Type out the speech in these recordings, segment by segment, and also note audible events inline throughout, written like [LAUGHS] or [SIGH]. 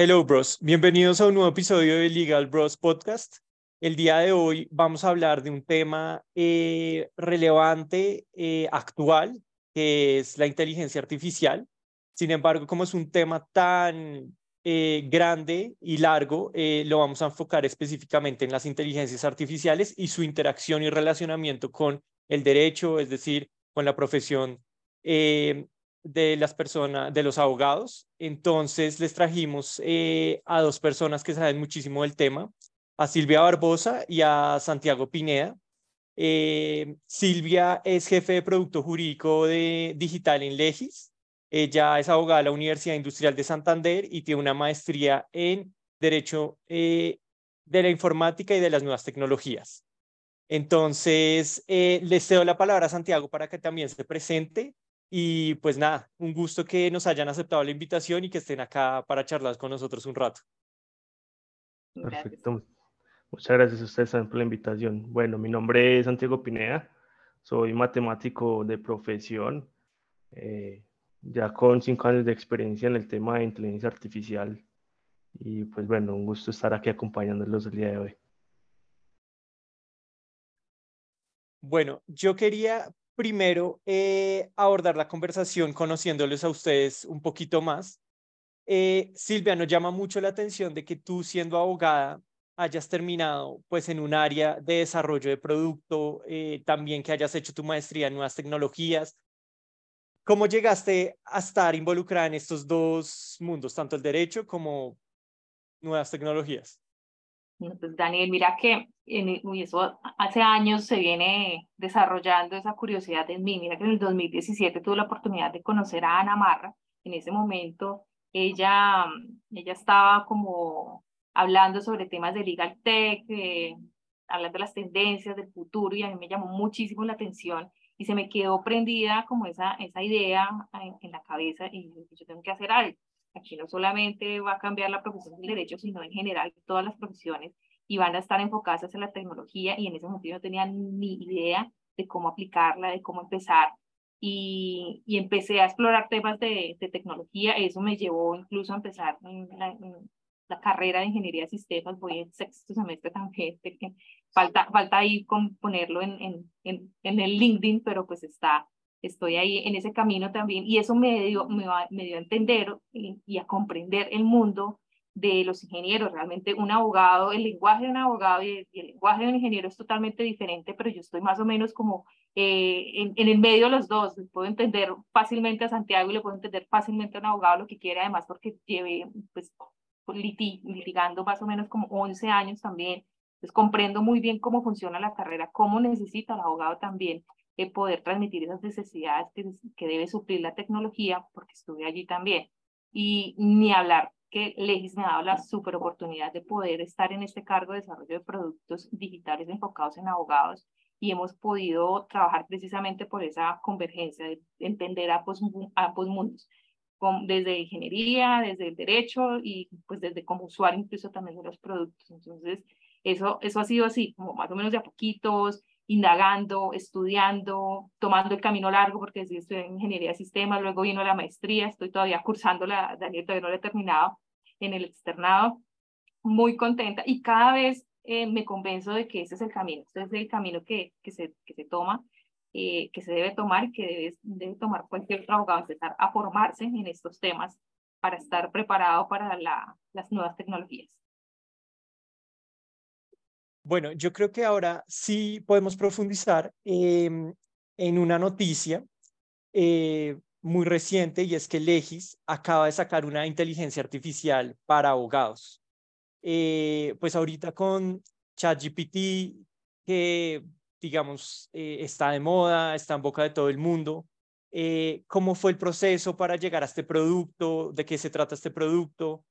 Hello, bros. Bienvenidos a un nuevo episodio de Legal Bros Podcast. El día de hoy vamos a hablar de un tema eh, relevante, eh, actual, que es la inteligencia artificial. Sin embargo, como es un tema tan eh, grande y largo, lo vamos a enfocar específicamente en las inteligencias artificiales y su interacción y relacionamiento con el derecho, es decir, con la profesión de las personas, de los abogados. Entonces les trajimos eh, a dos personas que saben muchísimo del tema, a Silvia Barbosa y a Santiago Pineda. Eh, Silvia es jefe de producto jurídico de digital en Legis. Ella es abogada de la Universidad Industrial de Santander y tiene una maestría en Derecho eh, de la Informática y de las Nuevas Tecnologías. Entonces, les cedo la palabra a Santiago para que también se presente y pues nada, un gusto que nos hayan aceptado la invitación y que estén acá para charlar con nosotros un rato. Perfecto. Muchas gracias a ustedes por la invitación. Bueno, mi nombre es Santiago Pineda, soy matemático de profesión, eh, ya con cinco años de experiencia en el tema de inteligencia artificial. Y pues bueno, un gusto estar aquí acompañándolos el día de hoy. Bueno, yo quería primero eh, abordar la conversación conociéndoles a ustedes un poquito más. Eh, Silvia, nos llama mucho la atención de que tú siendo abogada hayas terminado pues en un área de desarrollo de producto, eh, también que hayas hecho tu maestría en nuevas tecnologías. ¿Cómo llegaste a estar involucrada en estos dos mundos, tanto el derecho como nuevas tecnologías? Pues Daniel, mira que en, eso hace años se viene desarrollando esa curiosidad en mí. Mira que en el 2017 tuve la oportunidad de conocer a Ana Marra. En ese momento ella, ella estaba como hablando sobre temas de legal tech, hablando de las tendencias del futuro y a mí me llamó muchísimo la atención y se me quedó prendida como esa, esa idea en, en la cabeza y yo tengo que hacer algo. Aquí no solamente va a cambiar la profesión del derecho, sino en general todas las profesiones y van a estar enfocadas hacia la tecnología y en ese momento no tenía ni idea de cómo aplicarla, de cómo empezar. Y, y empecé a explorar temas de, de, tecnología. Eso me llevó incluso a empezar la, la, carrera de ingeniería de sistemas. Voy en sexto semestre también. Falta, falta ahí con ponerlo en, en, en, en el LinkedIn, pero pues está, estoy ahí en ese camino también y eso me dio, me, me dio a entender y, a comprender el mundo de los ingenieros. Realmente un abogado, el lenguaje de un abogado y el, lenguaje de un ingeniero es totalmente diferente, pero yo estoy más o menos como eh, en, el medio de los dos. Puedo entender fácilmente a Santiago y le puedo entender fácilmente a un abogado lo que quiere, además porque lleve pues, litigando más o menos como 11 años también. Entonces comprendo muy bien cómo funciona la carrera, cómo necesita el abogado también poder transmitir esas necesidades que, que debe suplir la tecnología, porque estuve allí también. Y ni hablar que Legis me ha dado la super oportunidad de poder estar en este cargo de desarrollo de productos digitales enfocados en abogados y hemos podido trabajar precisamente por esa convergencia de entender ambos mundos, desde ingeniería, desde el derecho y pues desde como usuario incluso también de los productos. Entonces, eso, eso ha sido así, como más o menos de a poquitos, indagando, estudiando, tomando el camino largo, porque estoy en ingeniería de sistemas, luego vino la maestría, estoy todavía cursando la, Daniel, todavía no la he terminado en el externado, muy contenta y cada vez eh, me convenzo de que ese es el camino, ese es el camino que, que, se, que se toma, eh, que se debe tomar, que debe, debe tomar cualquier abogado, empezar a formarse en estos temas para estar preparado para la, las nuevas tecnologías. Bueno, yo creo que ahora sí podemos profundizar em, en una noticia eh, muy reciente y es que Legis acaba de sacar una inteligencia artificial para abogados. Eh, pues ahorita con ChatGPT, que digamos eh, está de moda, está en boca de todo el mundo, ¿cómo fue el proceso para llegar a este producto? ¿De qué se trata este producto?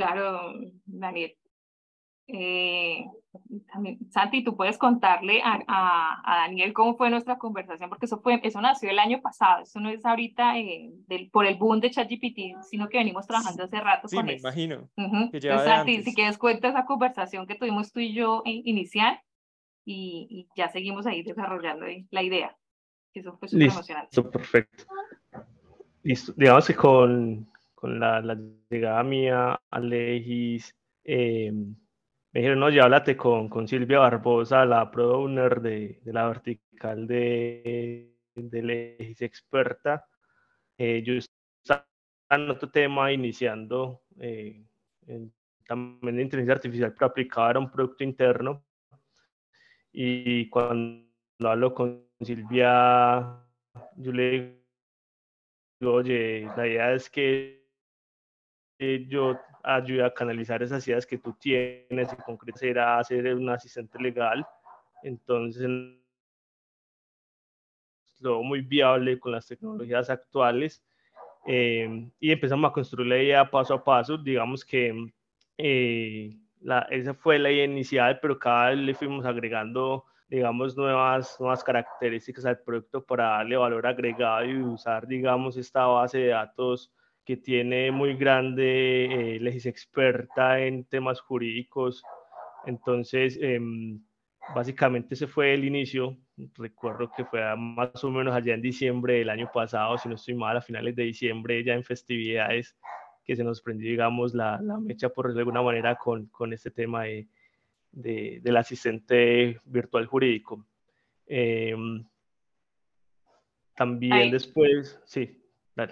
Claro, Daniel. Eh, Santi, tú puedes contarle a, a, Daniel cómo fue nuestra conversación, porque eso, fue, eso nació el año pasado, eso no es ahorita eh, del, por el boom de ChatGPT, sino que venimos trabajando hace rato sí, con me imagino. Santi, si quieres cuenta esa conversación que tuvimos tú y yo inicial y, y ya seguimos ahí desarrollando la idea. Eso fue súper emocionante. Perfecto. digamos que con, con la, la, llegada mía a Legis, eh, me dijeron, no, ya háblate con, con Silvia Barbosa, la pro owner de, de la vertical de, de Legis experta. Eh, yo estaba en otro tema iniciando eh, en, también de inteligencia artificial, pero aplicada a un producto interno. Y cuando hablo con Silvia, yo le digo, oye, la idea es que yo ayude a canalizar esas ideas que tú tienes y concretar será ser un asistente legal. Entonces, lo muy viable con las tecnologías actuales eh, y empezamos a construir la idea paso a paso. Digamos que eh, la, esa fue la idea inicial, pero cada vez le fuimos agregando digamos, nuevas, nuevas características al producto para darle valor agregado y usar, digamos, esta base de datos que tiene muy grande eh, Legis experta en temas jurídicos. Entonces, em, básicamente ese fue el inicio. Recuerdo que fue más o menos allá en diciembre del año pasado, si no estoy mal, a finales de diciembre, ya en festividades, que se nos prendió, digamos, la, la mecha por de alguna manera con, con este tema de, de, del asistente virtual jurídico. Em, también después, sí.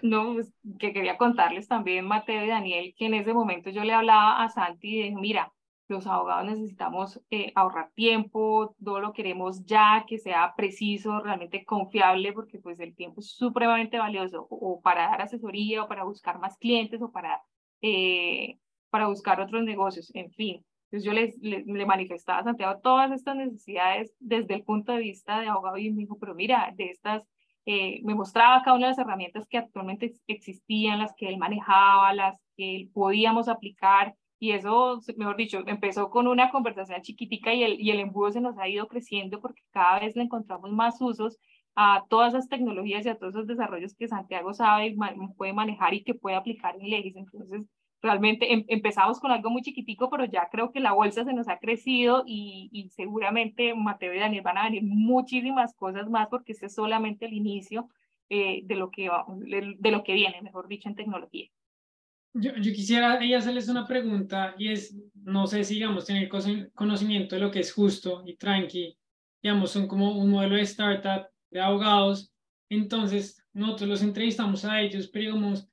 No, pues, que quería contarles también, Mateo y Daniel, que en ese momento yo le hablaba a Santi y dije, mira, los abogados necesitamos eh, ahorrar tiempo, todo lo queremos ya, que sea preciso, realmente confiable, porque pues el tiempo es supremamente valioso, o, para dar asesoría, o para buscar más clientes, o para, eh, para buscar otros negocios, en fin. Entonces yo les, le manifestaba a Santiago todas estas necesidades desde el punto de vista de abogado y me dijo, pero mira, de estas, eh, me mostraba cada una de las herramientas que actualmente existían, las que él manejaba, las que él podíamos aplicar y eso, mejor dicho, empezó con una conversación chiquitica y el, y el embudo se nos ha ido creciendo porque cada vez le encontramos más usos a todas esas tecnologías y a todos esos desarrollos que Santiago sabe y puede manejar y que puede aplicar en Legis. Entonces, realmente em, empezamos con algo muy chiquitico, pero ya creo que la bolsa se nos ha crecido y, y, seguramente Mateo y Daniel van a venir muchísimas cosas más porque este es solamente el inicio eh, de, lo que de, lo que viene, mejor dicho, en tecnología. Yo, yo quisiera hacerles una pregunta y es, no sé si, digamos, tener conocimiento de lo que es justo y tranqui, digamos, son como un modelo de startup de abogados, entonces nosotros los entrevistamos a ellos, pero digamos,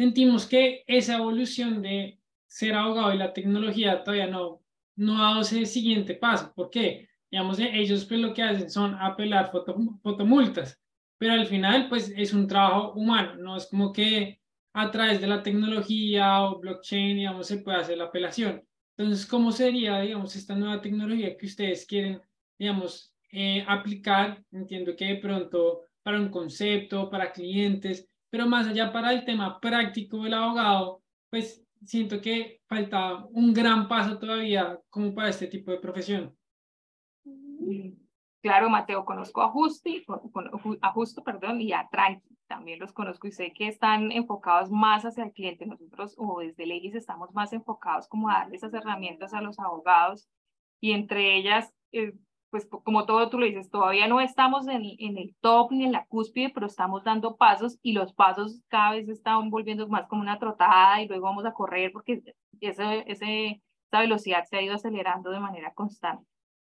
sentimos que esa evolución de ser abogado y la tecnología todavía no, no ha dado ese siguiente paso. ¿Por qué? Digamos, ellos pues lo que hacen son apelar foto, fotomultas, pero al final pues es un trabajo humano, no es como que a través de la tecnología o blockchain, digamos, se puede hacer la apelación. Entonces, ¿cómo sería, digamos, esta nueva tecnología que ustedes quieren, digamos, eh, aplicar? Entiendo que de pronto para un concepto, para clientes, pero más allá para el tema práctico del abogado, pues siento que falta un gran paso todavía como para este tipo de profesión. Claro, Mateo, conozco a Justi, a Justo, perdón, y a Tranqui, también los conozco y sé que están enfocados más hacia el cliente. Nosotros, o desde Legis, estamos más enfocados como a darle esas herramientas a los abogados y entre ellas, eh, pues como todo tú lo dices, todavía no estamos en, el top ni en la cúspide, pero estamos dando pasos y los pasos cada vez están volviendo más como una trotada y luego vamos a correr porque ese, ese, esa velocidad se ha ido acelerando de manera constante.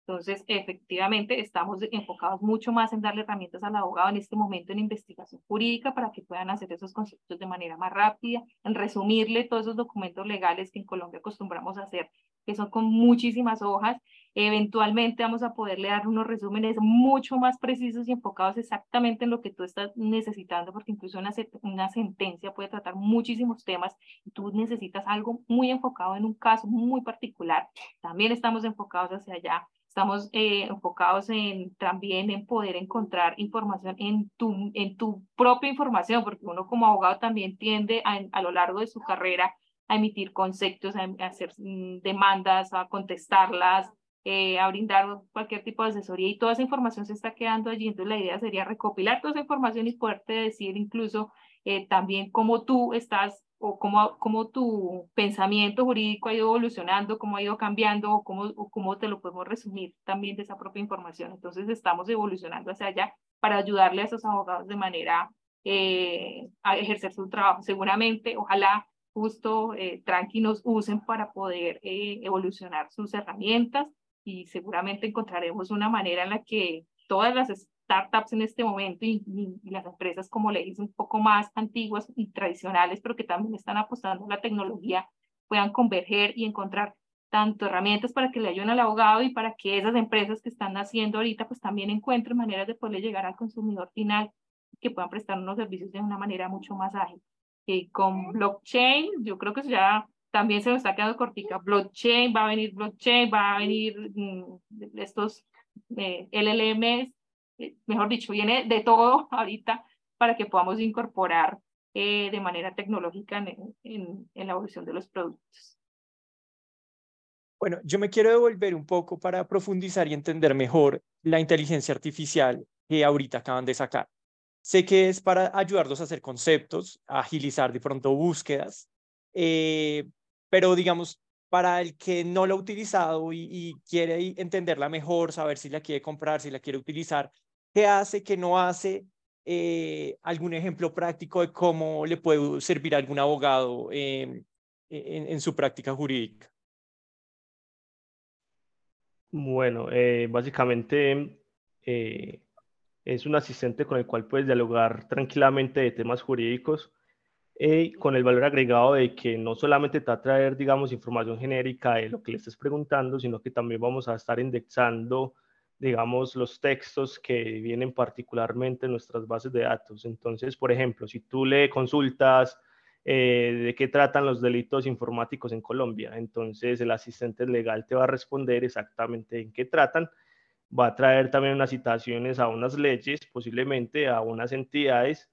Entonces, efectivamente, estamos enfocados mucho más en darle herramientas al abogado en este momento en investigación jurídica para que puedan hacer esos conceptos de manera más rápida, en resumirle todos esos documentos legales que en Colombia acostumbramos a hacer, que son con muchísimas hojas. Eventualmente vamos a poderle dar unos resúmenes mucho más precisos y enfocados exactamente en lo que tú estás necesitando, porque incluso una, una sentencia puede tratar muchísimos temas y tú necesitas algo muy enfocado en un caso muy particular. También estamos enfocados hacia allá Estamos eh, enfocados en, también en poder encontrar información en tu, en tu propia información, porque uno como abogado también tiende a, a lo largo de su carrera a emitir conceptos, a, hacer mm, demandas, a contestarlas, eh, a brindar cualquier tipo de asesoría y toda esa información se está quedando allí. Entonces la idea sería recopilar toda esa información y poderte decir incluso eh, también cómo tú estás o cómo, cómo tu pensamiento jurídico ha ido evolucionando, cómo ha ido cambiando, o cómo, cómo te lo podemos resumir también de esa propia información. Entonces estamos evolucionando hacia allá para ayudarle a esos abogados de manera eh, a ejercer su trabajo. Seguramente, ojalá justo eh, Tranqui nos usen para poder eh, evolucionar sus herramientas y seguramente encontraremos una manera en la que todas las startups en este momento y, las empresas, como le dije, un poco más antiguas y tradicionales, pero que también están apostando a la tecnología, puedan converger y encontrar tanto herramientas para que le ayuden al abogado y para que esas empresas que están haciendo ahorita pues también encuentren maneras de poder llegar al consumidor final que puedan prestar unos servicios de una manera mucho más ágil. Eh, con blockchain, yo creo que ya también se nos está quedando cortica. Blockchain, va a venir blockchain, va a venir mm, estos eh, LLMs, eh, mejor dicho, viene de todo [LAUGHS] ahorita para que podamos incorporar eh, de manera tecnológica en, en, en la evolución de los productos. Bueno, yo me quiero devolver un poco para profundizar y entender mejor la inteligencia artificial que ahorita acaban de sacar. Sé que es para ayudarlos a hacer conceptos, a agilizar de pronto búsquedas, eh, pero digamos, para el que no lo ha utilizado y, quiere entenderla mejor, saber si la quiere comprar, si la quiere utilizar, ¿qué hace, qué no hace? Eh, algún ejemplo práctico de cómo le puede servir a algún abogado en, su práctica jurídica. Bueno, eh, básicamente es un asistente con el cual puedes dialogar tranquilamente de temas jurídicos y con el valor agregado de que no solamente te va a traer, digamos, información genérica de lo que le estés preguntando, sino que también vamos a estar indexando, digamos, los textos que vienen particularmente en nuestras bases de datos. Entonces, por ejemplo, si tú le consultas eh, de qué tratan los delitos informáticos en Colombia, entonces el asistente legal te va a responder exactamente en qué tratan va a traer también unas citaciones a unas leyes, posiblemente a unas entidades,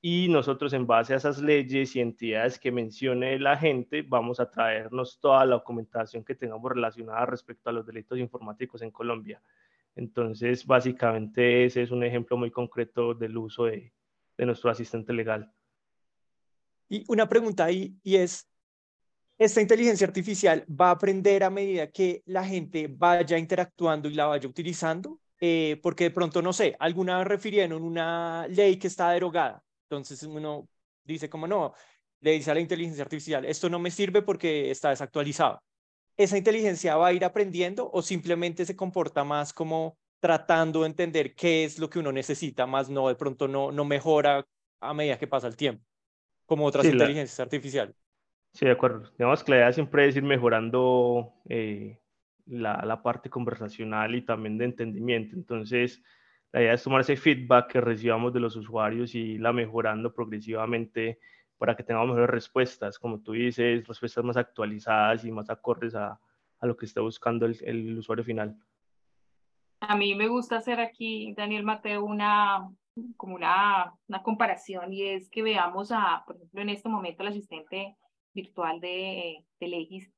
y nosotros en base a esas leyes y entidades que mencione la gente, vamos a traernos toda la documentación que tengamos relacionada respecto a los delitos informáticos en Colombia. Entonces, básicamente ese es un ejemplo muy concreto del uso de, de nuestro asistente legal. Y una pregunta ahí, y es, esta inteligencia artificial va a aprender a medida que la gente vaya interactuando y la vaya utilizando, eh, porque de pronto, no sé, alguna vez refirieron una ley que está derogada. Entonces uno dice como no, le dice a la inteligencia artificial, esto no me sirve porque está desactualizado. ¿Esa inteligencia va a ir aprendiendo o simplemente se comporta más como tratando de entender qué es lo que uno necesita, más no de pronto no, no mejora a medida que pasa el tiempo, como otras inteligencias artificiales? Sí, de acuerdo. Digamos que la idea siempre es ir mejorando eh, la, la, parte conversacional y también de entendimiento. Entonces, la idea es tomar ese feedback que recibamos de los usuarios y irla mejorando progresivamente para que tengamos mejores respuestas, como tú dices, respuestas más actualizadas y más acordes a, a lo que está buscando el, el, usuario final. A mí me gusta hacer aquí, Daniel Mateo, una, como una, una comparación y es que veamos a, por ejemplo, en este momento el asistente virtual de, de Legis,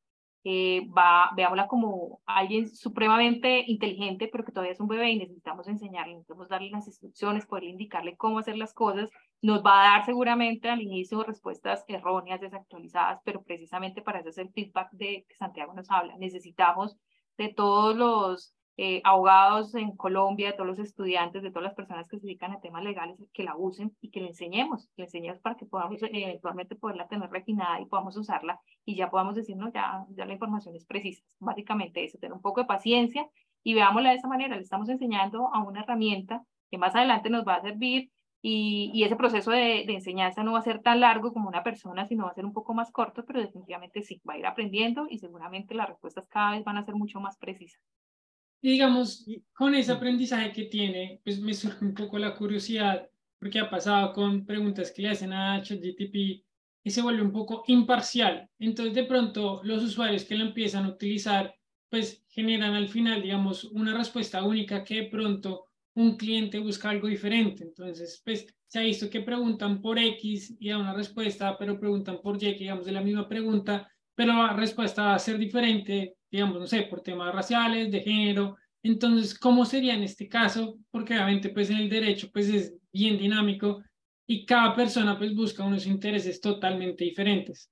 eh, va, veámosla como alguien supremamente inteligente, pero que todavía es un bebé y necesitamos enseñarle, necesitamos darle las instrucciones, poderle indicarle cómo hacer las cosas. Nos va a dar seguramente al inicio respuestas erróneas, desactualizadas, pero precisamente para eso es el feedback de que Santiago nos habla. Necesitamos de todos los eh, abogados en Colombia, de todos los estudiantes, de todas las personas que se dedican a temas legales, que la usen y que le enseñemos, que enseñemos para que podamos eh, eventualmente poderla tener refinada y podamos usarla y ya podamos decir, no, ya, ya la información es precisa. Básicamente eso, tener un poco de paciencia y veámosla de esa manera, le estamos enseñando a una herramienta que más adelante nos va a servir y, y, ese proceso de, de, enseñanza no va a ser tan largo como una persona, sino va a ser un poco más corto, pero definitivamente sí, va a ir aprendiendo y seguramente las respuestas cada vez van a ser mucho más precisas. Y digamos, con ese aprendizaje que tiene, pues me surge un poco la curiosidad, porque ha pasado con preguntas que le hacen a ChatGTP y se vuelve un poco imparcial. Entonces, de pronto, los usuarios que lo empiezan a utilizar, pues generan al final, digamos, una respuesta única que de pronto un cliente busca algo diferente. Entonces, pues se ha visto que preguntan por X y da una respuesta, pero preguntan por Y, digamos, de la misma pregunta, pero la respuesta va a ser diferente digamos, no sé, por temas raciales, de género. Entonces, ¿cómo sería en este caso? Porque obviamente, pues en el derecho, pues es bien dinámico y cada persona, pues busca unos intereses totalmente diferentes.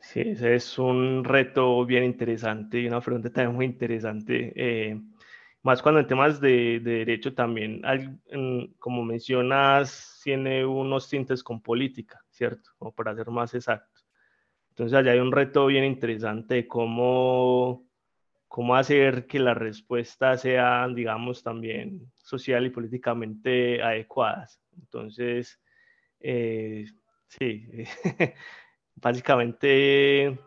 Sí, ese es un reto bien interesante y una pregunta también muy interesante. Eh, más cuando en temas de, derecho también, como mencionas, tiene unos tintes con política, ¿cierto? Como para ser más exacto. Entonces allá hay un reto bien interesante de cómo, cómo hacer que las respuestas sean, digamos, también social y políticamente adecuadas. Entonces, eh, sí, [LAUGHS] básicamente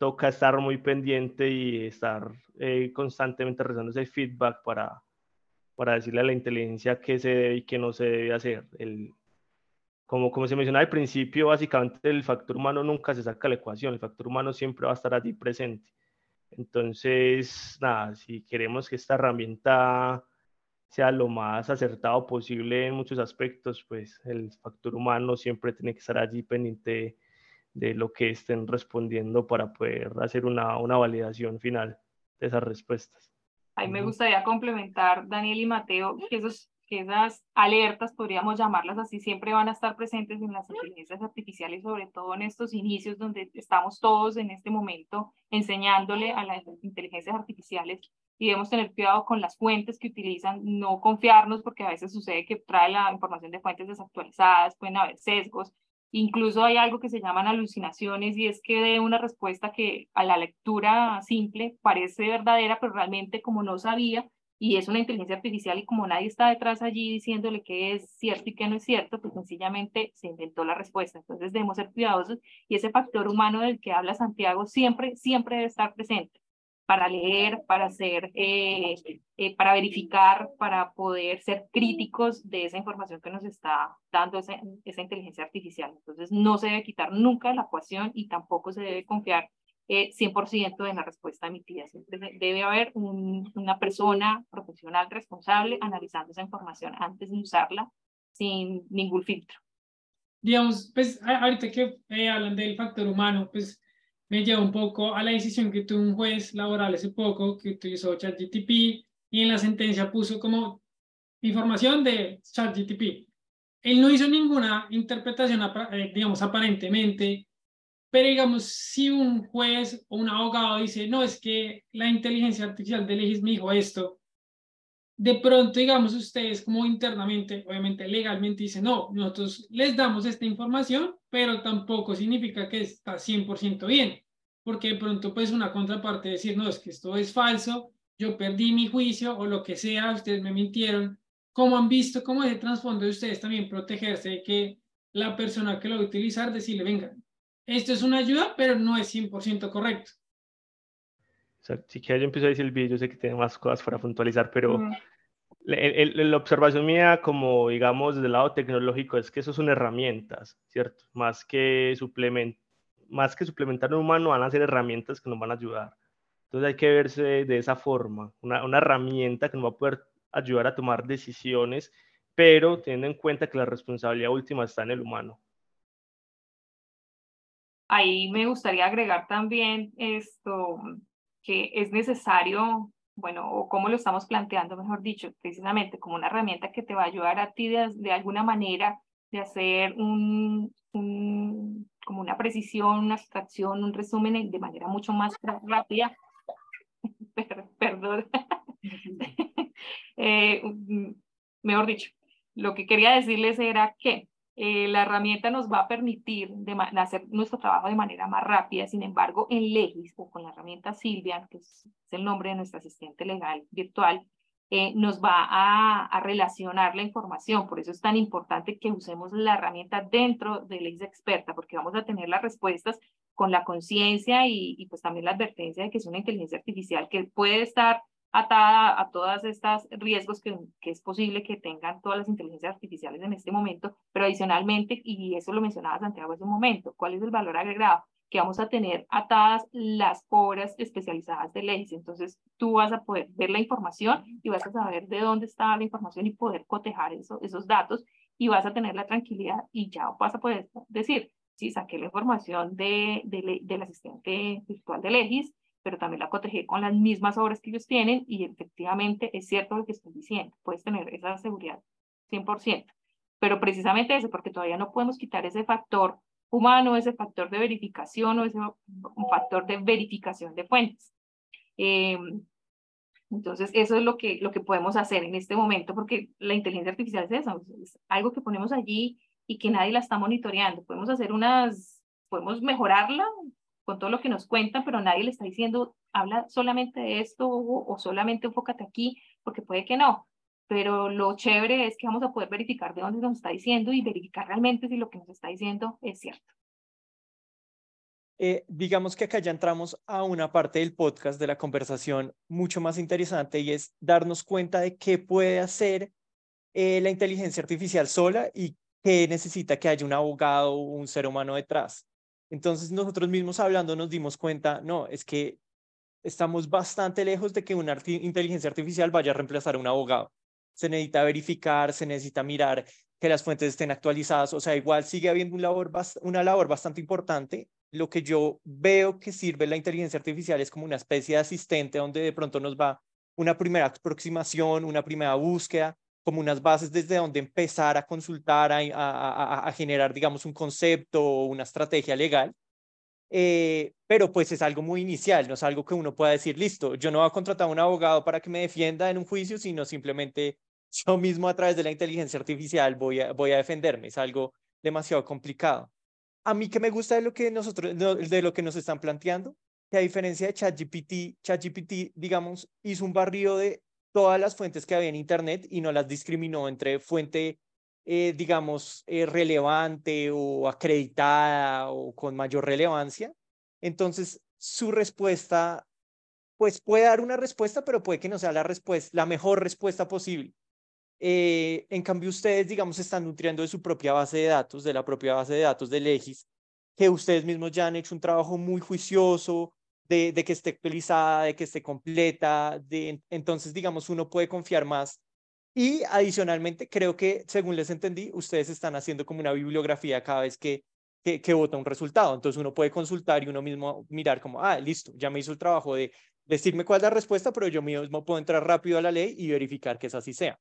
toca estar muy pendiente y estar eh, constantemente rezando ese feedback para, para decirle a la inteligencia qué se debe y qué no se debe hacer. El, como, como se mencionaba al principio, básicamente el factor humano nunca se saca de la ecuación, el factor humano siempre va a estar allí presente. Entonces, nada, si queremos que esta herramienta sea lo más acertado posible en muchos aspectos, pues el factor humano siempre tiene que estar allí pendiente de lo que estén respondiendo para poder hacer una, una validación final de esas respuestas. Ahí me gustaría complementar, Daniel y Mateo, que, esos, que esas alertas, podríamos llamarlas así, siempre van a estar presentes en las inteligencias artificiales, sobre todo en estos inicios donde estamos todos en este momento enseñándole a las inteligencias artificiales y debemos tener cuidado con las fuentes que utilizan, no confiarnos porque a veces sucede que trae la información de fuentes desactualizadas, pueden haber sesgos, Incluso hay algo que se llaman alucinaciones y es que de una respuesta que a la lectura simple parece verdadera, pero realmente como no sabía y es una inteligencia artificial y como nadie está detrás allí diciéndole qué es cierto y qué no es cierto, pues sencillamente se inventó la respuesta. Entonces debemos ser cuidadosos y ese factor humano del que habla Santiago siempre, siempre debe estar presente para leer, para hacer, eh, eh, para verificar, para poder ser críticos de esa información que nos está dando esa, esa, inteligencia artificial. Entonces, no se debe quitar nunca la ecuación y tampoco se debe confiar eh, 100% en la respuesta emitida. Siempre debe haber una persona profesional responsable analizando esa información antes de usarla sin ningún filtro. Digamos, pues ahorita que hablan del factor humano, pues me lleva un poco a la decisión que tuvo un juez laboral hace poco que utilizó ChatGTP y en la sentencia puso como información de ChatGTP. Él no hizo ninguna interpretación, eh, digamos, aparentemente, pero digamos, si un juez o un abogado dice, no, es que la inteligencia artificial de Legis me dijo esto, de pronto, digamos, ustedes como internamente, obviamente legalmente dicen, no, nosotros les damos esta información, pero tampoco significa que está 100% bien, porque de pronto pues una contraparte decir, no, es que esto es falso, yo perdí mi juicio o lo que sea, ustedes me mintieron. ¿Cómo han visto cómo es el trasfondo de ustedes también protegerse de que la persona que lo va a utilizar decirle, venga, esto es una ayuda, pero no es 100% correcto? si quieres, yo empiezo a decir el video, yo sé que tiene más cosas para puntualizar, pero la observación mía, como digamos desde el lado tecnológico, es que eso son herramientas, ¿cierto? Más que, suplement, más que suplementar un humano, van a ser herramientas que nos van a ayudar. Entonces hay que verse de esa forma, una, una herramienta que nos va a poder ayudar a tomar decisiones, pero teniendo en cuenta que la responsabilidad última está en el humano. Ahí me gustaría agregar también esto, que es necesario, bueno, o cómo lo estamos planteando, mejor dicho, precisamente como una herramienta que te va a ayudar a ti de, alguna manera de hacer un, un, como una precisión, una abstracción, un resumen de manera mucho más rápida. [LAUGHS] Perdón. [LAUGHS] eh, mejor dicho, lo que quería decirles era que eh, la herramienta nos va a permitir hacer nuestro trabajo de manera más rápida. Sin embargo, en Legis o con la herramienta Silvia, que es, el nombre de nuestra asistente legal virtual, eh, nos va a, a, relacionar la información. Por eso es tan importante que usemos la herramienta dentro de Legis Experta, porque vamos a tener las respuestas con la conciencia y, y, pues también la advertencia de que es una inteligencia artificial que puede estar atada a todas estas riesgos que, que, es posible que tengan todas las inteligencias artificiales en este momento, pero adicionalmente, y eso lo mencionaba Santiago hace un momento, ¿cuál es el valor agregado? Que vamos a tener atadas las obras especializadas de leyes. Entonces, tú vas a poder ver la información y vas a saber de dónde está la información y poder cotejar eso, esos datos y vas a tener la tranquilidad y ya vas a poder decir, sí, saqué la información de, de, del asistente virtual de Legis, pero también la cotejé con las mismas obras que ellos tienen y efectivamente es cierto lo que estoy diciendo, puedes tener esa seguridad 100%, pero precisamente eso, porque todavía no podemos quitar ese factor humano, ese factor de verificación o ese factor de verificación de fuentes. Eh, Entonces, eso es lo que, lo que podemos hacer en este momento, porque la inteligencia artificial es eso, es algo que ponemos allí y que nadie la está monitoreando. Podemos hacer unas, podemos mejorarla con todo lo que nos cuentan, pero nadie le está diciendo, habla solamente de esto o, o solamente enfócate aquí, porque puede que no. Pero lo chévere es que vamos a poder verificar de dónde nos está diciendo y verificar realmente si lo que nos está diciendo es cierto. Eh, digamos que acá ya entramos a una parte del podcast de la conversación mucho más interesante y es darnos cuenta de qué puede hacer eh, la inteligencia artificial sola y qué necesita que haya un abogado o un ser humano detrás. Entonces nosotros mismos hablando nos dimos cuenta, no, es que estamos bastante lejos de que una inteligencia artificial vaya a reemplazar a un abogado. Se necesita verificar, se necesita mirar que las fuentes estén actualizadas, o sea, igual sigue habiendo una labor, bastante importante lo que yo veo que sirve la inteligencia artificial es como una especie de asistente donde de pronto nos va una primera aproximación, una primera búsqueda, como unas bases desde donde empezar a consultar, a, generar, digamos, un concepto o una estrategia legal. Eh, pero pues es algo muy inicial, no es algo que uno pueda decir, listo, yo no voy a contratar a un abogado para que me defienda en un juicio, sino simplemente [LAUGHS] yo mismo a través de la inteligencia artificial voy a, voy a defenderme. Es algo demasiado complicado a mí que me gusta de lo que nosotros, de lo que nos están planteando, que a diferencia de ChatGPT, ChatGPT, digamos, hizo un barrio de todas las fuentes que había en Internet y no las discriminó entre fuente, eh, digamos, eh, relevante o acreditada o con mayor relevancia. Entonces, su respuesta, pues puede dar una respuesta, pero puede que no sea la respuesta, la mejor respuesta posible. Eh, en cambio, ustedes, digamos, están nutriendo de su propia base de datos, de la propia base de datos de Legis, que ustedes mismos ya han hecho un trabajo muy juicioso de, de que esté actualizada, de que esté completa. De, entonces, digamos, uno puede confiar más. Y adicionalmente, creo que, según les entendí, ustedes están haciendo como una bibliografía cada vez que, que, que vota un resultado. Entonces, uno puede consultar y uno mismo mirar como, ah, listo, ya me hizo el trabajo de decirme cuál es la respuesta, pero yo mismo puedo entrar rápido a la ley y verificar que es así sea.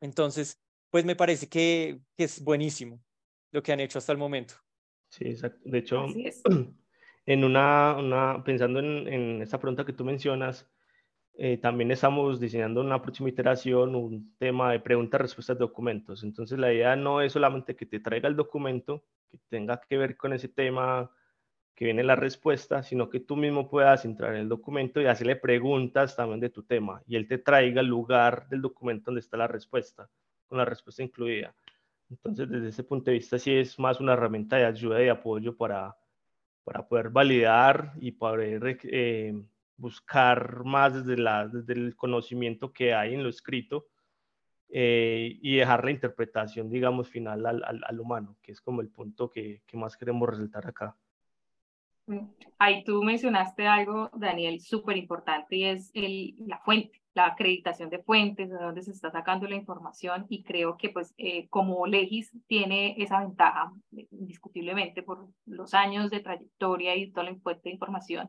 Entonces, pues me parece que, es buenísimo lo que han hecho hasta el momento. Sí, exacto. De hecho, [CLEARS THROAT] en una, pensando en, en, esta pregunta que tú mencionas, eh, también estamos diseñando una próxima iteración, un tema de preguntas, respuestas, documentos. Entonces, la idea no es solamente que te traiga el documento, que tenga que ver con ese tema que viene la respuesta, sino que tú mismo puedas entrar en el documento y hacerle preguntas también de tu tema y él te traiga el lugar del documento donde está la respuesta, con la respuesta incluida. Entonces, desde ese punto de vista, sí es más una herramienta de ayuda y apoyo para, para poder validar y poder eh, buscar más desde, la, desde el conocimiento que hay en lo escrito eh, y dejar la interpretación, digamos, final al, al, humano, que es como el punto que, que más queremos resaltar acá. Ahí tú mencionaste algo, Daniel, súper importante y es el, la fuente, la acreditación de fuentes, de dónde se está sacando la información y creo que pues eh, como Legis tiene esa ventaja indiscutiblemente por los años de trayectoria y toda la fuente de información,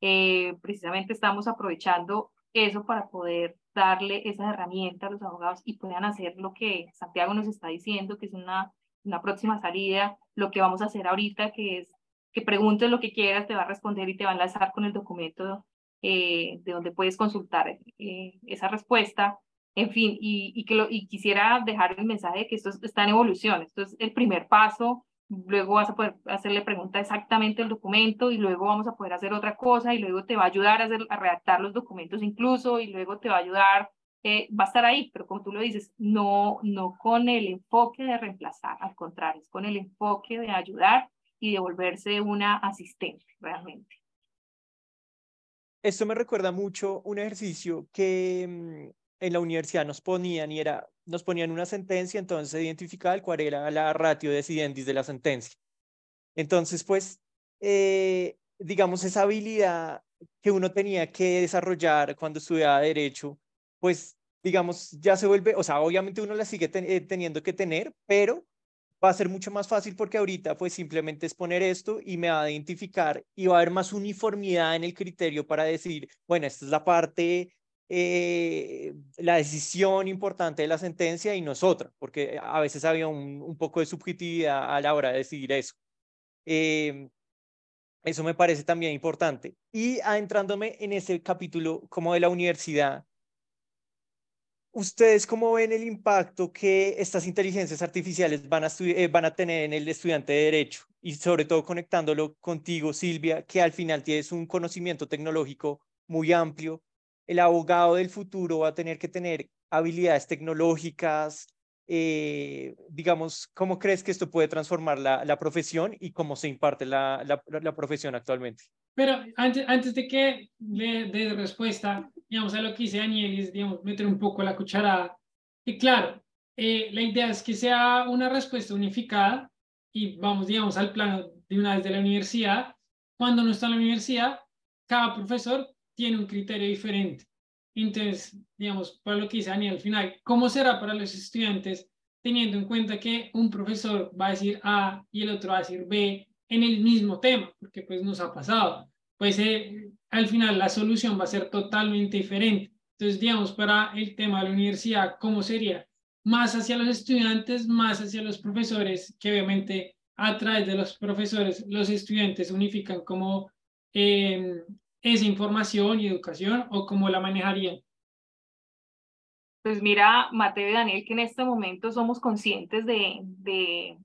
eh, precisamente estamos aprovechando eso para poder darle esa herramienta a los abogados y puedan hacer lo que Santiago nos está diciendo, que es una, una próxima salida, lo que vamos a hacer ahorita, que es que preguntes lo que quieras, te va a responder y te va a enlazar con el documento eh, de donde puedes consultar eh, esa respuesta. En fin, y, y que lo, quisiera dejar el mensaje de que esto está en evolución. Esto es el primer paso. Luego vas a poder hacerle pregunta exactamente el documento y luego vamos a poder hacer otra cosa y luego te va a ayudar a redactar los documentos incluso y luego te va a ayudar eh, va a estar ahí, pero como tú lo dices, no, no con el enfoque de reemplazar, al contrario, es con el enfoque de ayudar y de volverse una asistente realmente. Esto me recuerda mucho un ejercicio que mm, en la universidad nos ponían y era, nos ponían una sentencia, entonces se identificaba cuál era la ratio decidendis de la sentencia. Entonces, pues, eh, digamos, esa habilidad que uno tenía que desarrollar cuando estudiaba derecho, pues, digamos, ya se vuelve, o sea, obviamente uno la sigue eh, teniendo que tener, pero va a ser mucho más fácil porque ahorita pues simplemente es poner esto y me va a identificar y va a haber más uniformidad en el criterio para decir, bueno, esta es la parte, eh, la decisión importante de la sentencia y nosotros, porque a veces había un, poco de subjetividad a la hora de decidir eso. Eh, Eso me parece también importante. Y adentrándome en ese capítulo como de la universidad, ¿ustedes cómo ven el impacto que estas inteligencias artificiales van a, eh, van a tener en el estudiante de derecho? Y sobre todo conectándolo contigo, Silvia, que al final tienes un conocimiento tecnológico muy amplio. El abogado del futuro va a tener que tener habilidades tecnológicas, eh, digamos, ¿cómo crees que esto puede transformar la, la profesión y cómo se imparte la, la, profesión actualmente? Pero antes, antes de que le dé respuesta, digamos, a lo que dice Daniel, es, digamos, meter un poco la cucharada. Y claro, eh, la idea es que sea una respuesta unificada y vamos, digamos, al plano de una vez de la universidad. Cuando no está en la universidad, cada profesor tiene un criterio diferente. Entonces, digamos, para lo que dice Daniel al final, ¿cómo será para los estudiantes teniendo en cuenta que un profesor va a decir A y el otro va a decir B en el mismo tema? Porque pues nos ha pasado. Pues eh, al final la solución va a ser totalmente diferente. Entonces, digamos, para el tema de la universidad, ¿cómo sería? Más hacia los estudiantes, más hacia los profesores, que obviamente a través de los profesores, los estudiantes unifican como eh, esa información y educación o cómo la manejarían? Pues mira, Mateo y Daniel, que en este momento somos conscientes de, de,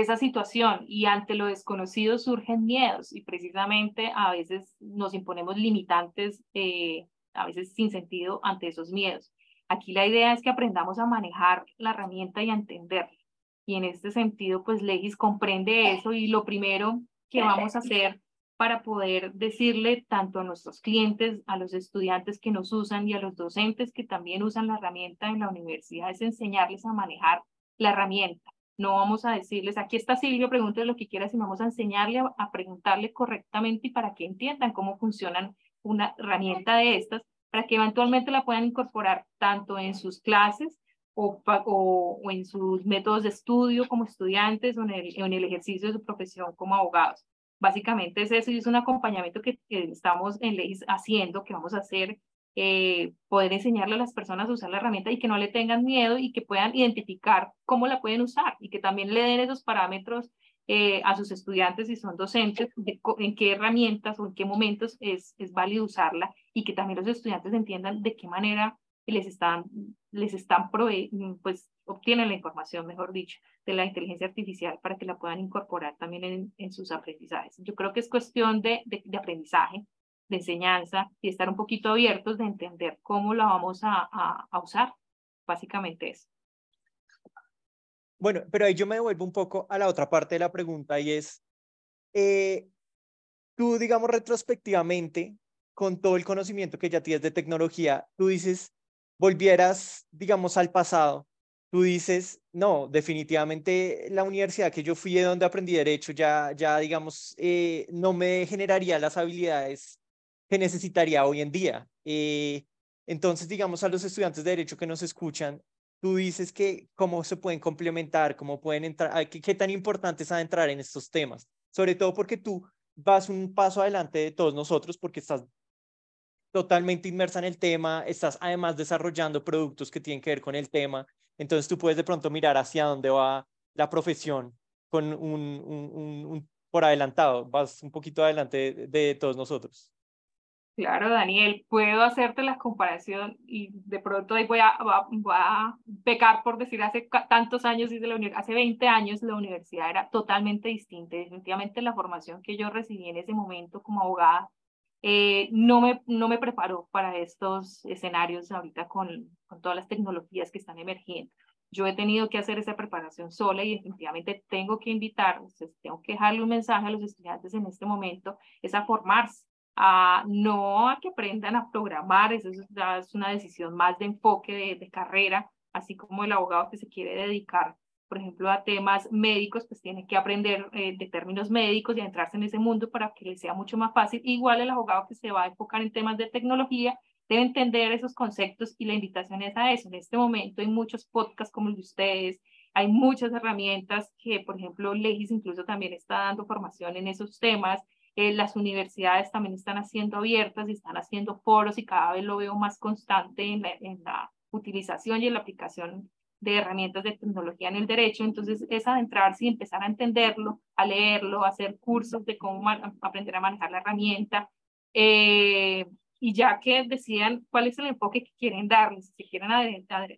esa situación y ante lo desconocido surgen miedos y precisamente a veces nos imponemos limitantes, eh, a veces sin sentido ante esos miedos. Aquí la idea es que aprendamos a manejar la herramienta y a entenderla. Y en este sentido, pues Legis comprende eso y lo primero que vamos a hacer para poder decirle tanto a nuestros clientes, a los estudiantes que nos usan y a los docentes que también usan la herramienta en la universidad, es enseñarles a manejar la herramienta. No vamos a decirles, aquí está Silvio, pregúntele lo que quiera, sino vamos a enseñarle a, preguntarle correctamente y para que entiendan cómo funcionan una herramienta de estas, para que eventualmente la puedan incorporar tanto en sus clases o, o, en sus métodos de estudio como estudiantes o en el, en el ejercicio de su profesión como abogados. Básicamente es eso y es un acompañamiento que, estamos haciendo, que vamos a hacer, eh, poder enseñarle a las personas a usar la herramienta y que no le tengan miedo y que puedan identificar cómo la pueden usar y que también le den esos parámetros eh, a sus estudiantes si son docentes, en qué herramientas o en qué momentos es, es válido usarla y que también los estudiantes entiendan de qué manera les están, les están pues obtienen la información, mejor dicho, de la inteligencia artificial para que la puedan incorporar también en, en sus aprendizajes. Yo creo que es cuestión de, de, aprendizaje, de enseñanza y estar un poquito abiertos de entender cómo la vamos a, a, a usar. Básicamente eso. Bueno, pero ahí yo me devuelvo un poco a la otra parte de la pregunta y es, eh, tú, digamos, retrospectivamente, con todo el conocimiento que ya tienes de tecnología, tú dices, volvieras, digamos, al pasado, tú dices, no, definitivamente la universidad que yo fui de donde aprendí derecho ya, ya digamos, eh, no me generaría las habilidades que necesitaría hoy en día. Eh, entonces, digamos, a los estudiantes de derecho que nos escuchan, tú dices que cómo se pueden complementar, cómo pueden entrar, qué, qué tan importante es adentrar en estos temas, sobre todo porque tú vas un paso adelante de todos nosotros porque estás totalmente inmersa en el tema, estás además desarrollando productos que tienen que ver con el tema, entonces tú puedes de pronto mirar hacia dónde va la profesión con un, por adelantado, vas un poquito adelante de, todos nosotros. Claro, Daniel, puedo hacerte la comparación y de pronto voy a, pecar por decir hace tantos años, hace 20 años la universidad era totalmente distinta. Definitivamente la formación que yo recibí en ese momento como abogada eh, no, me, no me preparó para estos escenarios ahorita con, con todas las tecnologías que están emergiendo. Yo he tenido que hacer esa preparación sola y definitivamente tengo que invitar, tengo que dejarle un mensaje a los estudiantes en este momento, es a formarse, a no a que aprendan a programar, eso es, una decisión más de enfoque de carrera, así como el abogado que se quiere dedicar por ejemplo, a temas médicos, pues tiene que aprender eh, de términos médicos y entrarse en ese mundo para que le sea mucho más fácil. Igual el abogado que se va a enfocar en temas de tecnología debe entender esos conceptos y la invitación es a eso. En este momento hay muchos podcasts como el de ustedes, hay muchas herramientas que, por ejemplo, Legis incluso también está dando formación en esos temas. Eh, las universidades también están haciendo abiertas y están haciendo foros y cada vez lo veo más constante en la, en la utilización y en la aplicación de herramientas de tecnología en el derecho, entonces es adentrarse y empezar a entenderlo, a leerlo, a hacer cursos de cómo aprender a manejar la herramienta, eh, y ya que decidan cuál es el enfoque que quieren darles, si quieren adentrar,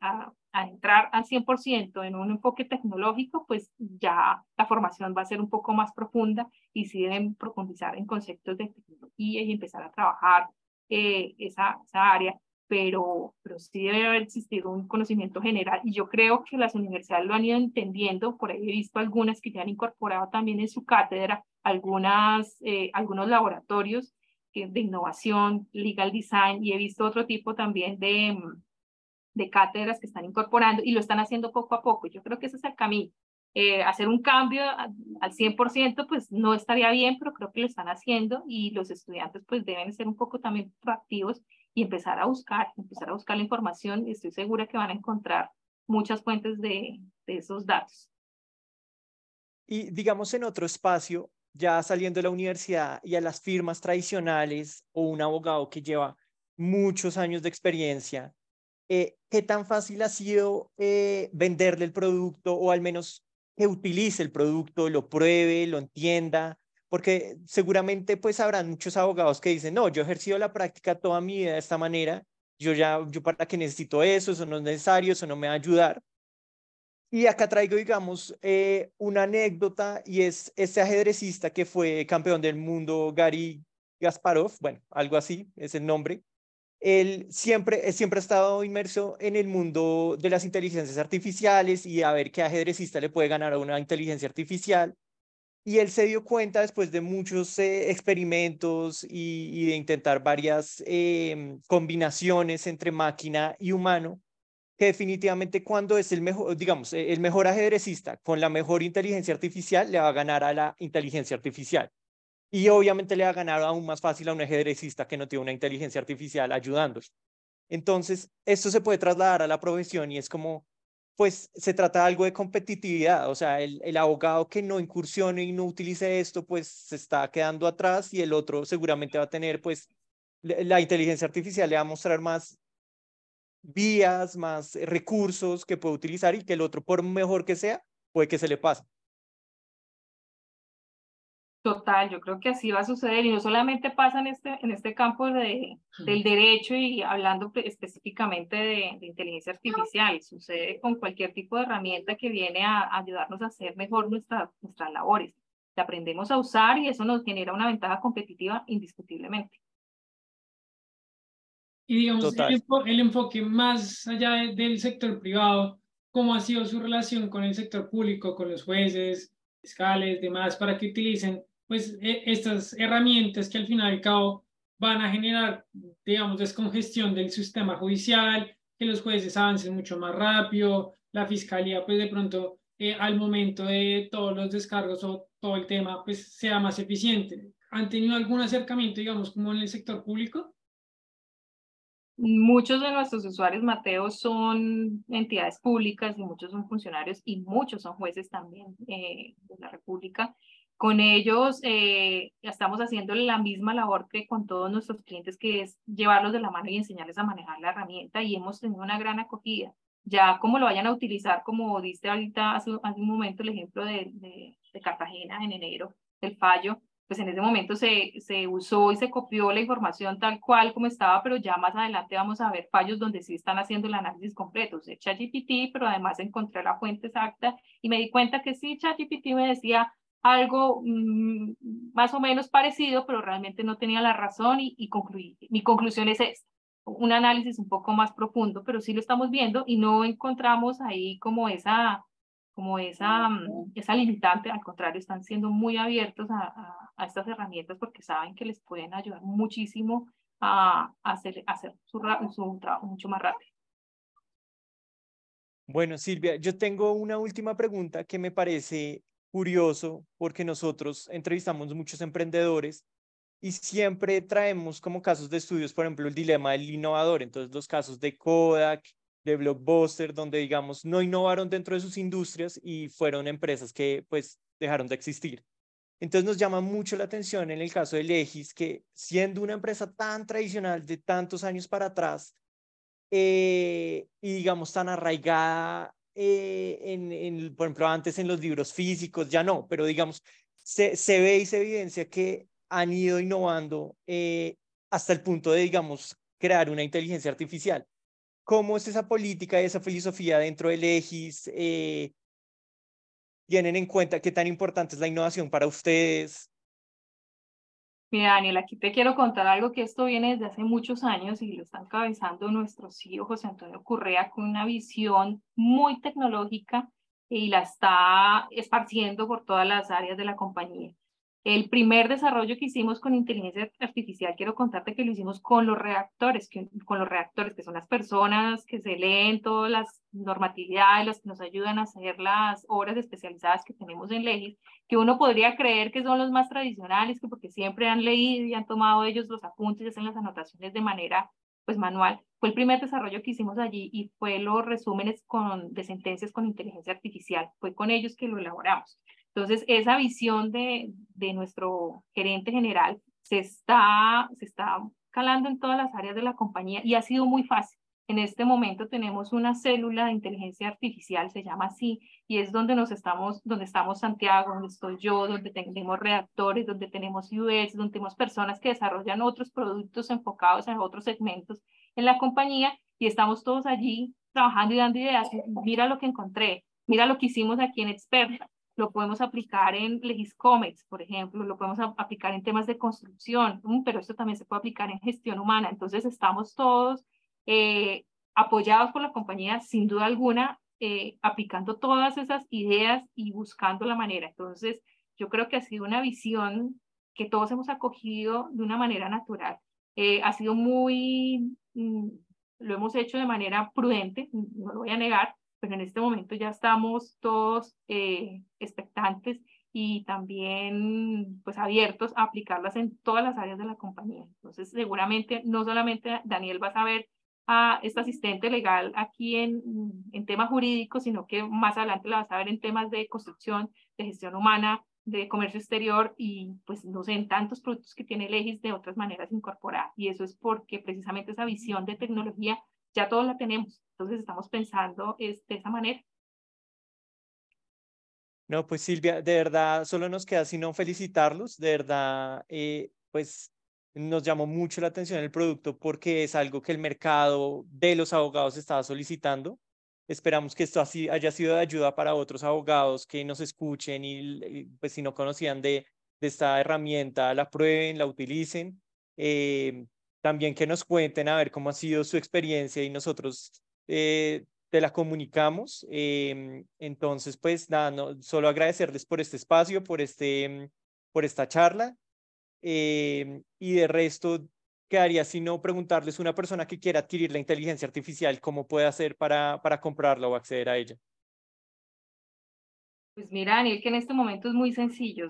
entrar al 100% en un enfoque tecnológico, pues ya la formación va a ser un poco más profunda y si deben profundizar en conceptos de tecnología y empezar a trabajar eh, esa, esa área pero, pero sí debe haber existido un conocimiento general y yo creo que las universidades lo han ido entendiendo, por ahí he visto algunas que ya han incorporado también en su cátedra algunas, eh, algunos laboratorios de innovación, legal design y he visto otro tipo también de, de cátedras que están incorporando y lo están haciendo poco a poco. Yo creo que ese es el camino. Eh, hacer un cambio al 100% pues no estaría bien, pero creo que lo están haciendo y los estudiantes pues deben ser un poco también proactivos y empezar a buscar, empezar a buscar la información y estoy segura que van a encontrar muchas fuentes de, esos datos. Y digamos en otro espacio, ya saliendo de la universidad y a las firmas tradicionales o un abogado que lleva muchos años de experiencia, eh, ¿qué tan fácil ha sido eh, venderle el producto o al menos que utilice el producto, lo pruebe, lo entienda? Porque seguramente pues habrán muchos abogados que dicen, no, yo he ejercido la práctica toda mi vida de esta manera, yo ya, yo para qué necesito eso, eso no es necesario, eso no me va a ayudar. Y acá traigo, digamos, eh, una anécdota y es este ajedrecista que fue campeón del mundo, Gary Gasparov, bueno, algo así es el nombre. Él siempre, siempre ha estado inmerso en el mundo de las inteligencias artificiales y a ver qué ajedrecista le puede ganar a una inteligencia artificial. Y él se dio cuenta después de muchos eh, experimentos y, de intentar varias em, combinaciones entre máquina y humano, que definitivamente cuando es el mejor, digamos, e, el mejor ajedrecista con la mejor inteligencia artificial le va a ganar a la inteligencia artificial. Y obviamente le va a ganar aún más fácil a un ajedrecista que no tiene una inteligencia artificial ayudándole. Entonces, esto se puede trasladar a la profesión y es como, pues se trata de algo de competitividad, o sea, el, el, abogado que no incursione y no utilice esto, pues se está quedando atrás y el otro seguramente va a tener, pues, la inteligencia artificial le va a mostrar más vías, más recursos que puede utilizar y que el otro, por mejor que sea, puede que se le pase. Total, yo creo que así va a suceder y no solamente pasa en este, en este campo de, del derecho y hablando específicamente de, inteligencia artificial, sucede con cualquier tipo de herramienta que viene a, ayudarnos a hacer mejor nuestra, nuestras labores. La aprendemos a usar y eso nos genera una ventaja competitiva indiscutiblemente. Y digamos, el, el, enfoque más allá del sector privado, ¿cómo ha sido su relación con el sector público, con los jueces, fiscales, demás, para que utilicen pues e, estas herramientas que al final y al cabo van a generar, digamos, descongestión del sistema judicial, que los jueces avancen mucho más rápido, la fiscalía pues de pronto eh, al momento de todos los descargos o todo el tema pues sea más eficiente. ¿Han tenido algún acercamiento, digamos, como en el sector público? Muchos de nuestros usuarios, Mateo, son entidades públicas y muchos son funcionarios y muchos son jueces también eh, de la República. Con ellos eh, estamos haciendo la misma labor que con todos nuestros clientes, que es llevarlos de la mano y enseñarles a manejar la herramienta y hemos tenido una gran acogida. Ya como lo vayan a utilizar, como diste ahorita hace, un momento el ejemplo de, Cartagena en enero, del fallo, pues en ese momento se, se usó y se copió la información tal cual como estaba, pero ya más adelante vamos a ver fallos donde sí están haciendo el análisis completo. Usé ChatGPT, pero además encontré la fuente exacta y me di cuenta que sí, ChatGPT me decía, algo mm, más o menos parecido, pero realmente no tenía la razón y, y concluí. Mi conclusión es esta, un análisis un poco más profundo, pero sí lo estamos viendo y no encontramos ahí como esa, como esa, mm, esa limitante, al contrario, están siendo muy abiertos a, a, estas herramientas porque saben que les pueden ayudar muchísimo a, hacer, hacer su, su trabajo mucho más rápido. Bueno, Silvia, yo tengo una última pregunta que me parece curioso porque nosotros entrevistamos muchos emprendedores y siempre traemos como casos de estudios, por ejemplo, el dilema del innovador, entonces los casos de Kodak, de Blockbuster, donde digamos no innovaron dentro de sus industrias y fueron empresas que pues dejaron de existir. Entonces nos llama mucho la atención en el caso de Legis, que siendo una empresa tan tradicional de tantos años para atrás eh, y digamos tan arraigada eh, en, en, por ejemplo, antes en los libros físicos, ya no, pero digamos, se, se ve y se evidencia que han ido innovando eh, hasta el punto de, digamos, crear una inteligencia artificial. ¿Cómo es esa política y esa filosofía dentro del EGIS? Eh, ¿Tienen en cuenta qué tan importante es la innovación para ustedes? Mira, Daniel, aquí te quiero contar algo que esto viene desde hace muchos años y lo está encabezando nuestro CEO José Antonio Correa con una visión muy tecnológica y la está esparciendo por todas las áreas de la compañía. El primer desarrollo que hicimos con inteligencia artificial, quiero contarte que lo hicimos con los reactores, que, con los que son las personas que se leen todas las normatividades, las que nos ayudan a hacer las obras especializadas que tenemos en leyes, que uno podría creer que son los más tradicionales, que porque siempre han leído y han tomado ellos los apuntes y hacen las anotaciones de manera pues manual. Fue el primer desarrollo que hicimos allí y fue los resúmenes con, de sentencias con inteligencia artificial. Fue con ellos que lo elaboramos. Entonces, esa visión de, de nuestro gerente general se está, se está calando en todas las áreas de la compañía y ha sido muy fácil. En este momento tenemos una célula de inteligencia artificial, se llama así, y es donde nos estamos, donde estamos Santiago, donde estoy yo, donde tenemos reactores, donde tenemos UX, donde tenemos personas que desarrollan otros productos enfocados en otros segmentos en la compañía y estamos todos allí trabajando y dando ideas. Mira lo que encontré, mira lo que hicimos aquí en Experta, lo podemos aplicar en Legiscomex, por ejemplo, lo podemos aplicar en temas de construcción, mm, pero esto también se puede aplicar en gestión humana. Entonces, estamos todos eh, apoyados por la compañía, sin duda alguna, eh, aplicando todas esas ideas y buscando la manera. Entonces, yo creo que ha sido una visión que todos hemos acogido de una manera natural. Eh, ha sido muy, mm, lo hemos hecho de manera prudente, no lo voy a negar, pero en este momento ya estamos todos eh, expectantes y también pues abiertos a aplicarlas en todas las áreas de la compañía. Entonces, seguramente no solamente Daniel va a saber a esta asistente legal aquí en, en temas jurídicos, sino que más adelante la vas a ver en temas de construcción, de gestión humana, de comercio exterior y pues no sé, en tantos productos que tiene Legis de otras maneras incorporar. Y eso es porque precisamente esa visión de tecnología ya todos la tenemos. Entonces estamos pensando es, de esa manera. No, pues Silvia, de verdad, solo nos queda sino felicitarlos. De verdad, eh, pues nos llamó mucho la atención el producto porque es algo que el mercado de los abogados estaba solicitando. Esperamos que esto así haya sido de ayuda para otros abogados que nos escuchen y, pues si no conocían de, de, esta herramienta, la prueben, la utilicen. Eh, también que nos cuenten a ver cómo ha sido su experiencia y nosotros eh, te la comunicamos. Em, entonces, pues nada, no, solo agradecerles por este espacio, por, este, por esta charla. Em, y de resto, quedaría sino preguntarles una persona que quiera adquirir la inteligencia artificial, ¿cómo puede hacer para, para comprarla o acceder a ella? Pues mira, Daniel, que en este momento es muy sencillo.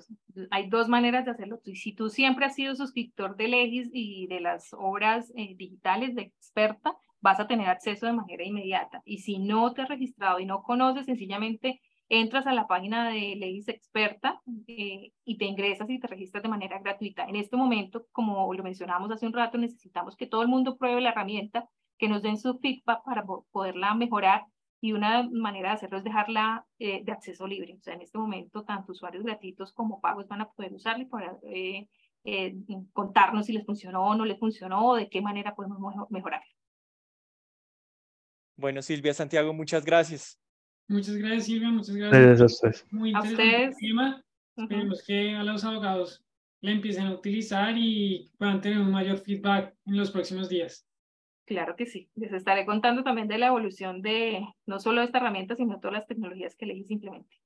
Hay dos maneras de hacerlo. Si tú siempre has sido suscriptor de Legis y de las obras eh, digitales de experta, vas a tener acceso de manera inmediata. Y si no te has registrado y no conoces, sencillamente entras a la página de Legis Experta eh, y te ingresas y te registras de manera gratuita. En este momento, como lo mencionamos hace un rato, necesitamos que todo el mundo pruebe la herramienta, que nos den su feedback para poderla mejorar y una manera de hacerlo es dejarla eh, de acceso libre. O sea, en este momento, tanto usuarios gratuitos como pagos van a poder usarla y poder eh, eh, contarnos si les funcionó o no les funcionó o de qué manera podemos mejorar. Bueno, Silvia, Santiago, muchas gracias. Muchas gracias, Silvia. Muchas gracias. gracias a ustedes. Muy interesante tema. Esperemos que a los abogados la empiecen a utilizar y puedan tener un mayor feedback en los próximos días. Claro que sí. Les estaré contando también de la evolución de no solo esta herramienta, sino todas las tecnologías que elegí simplemente.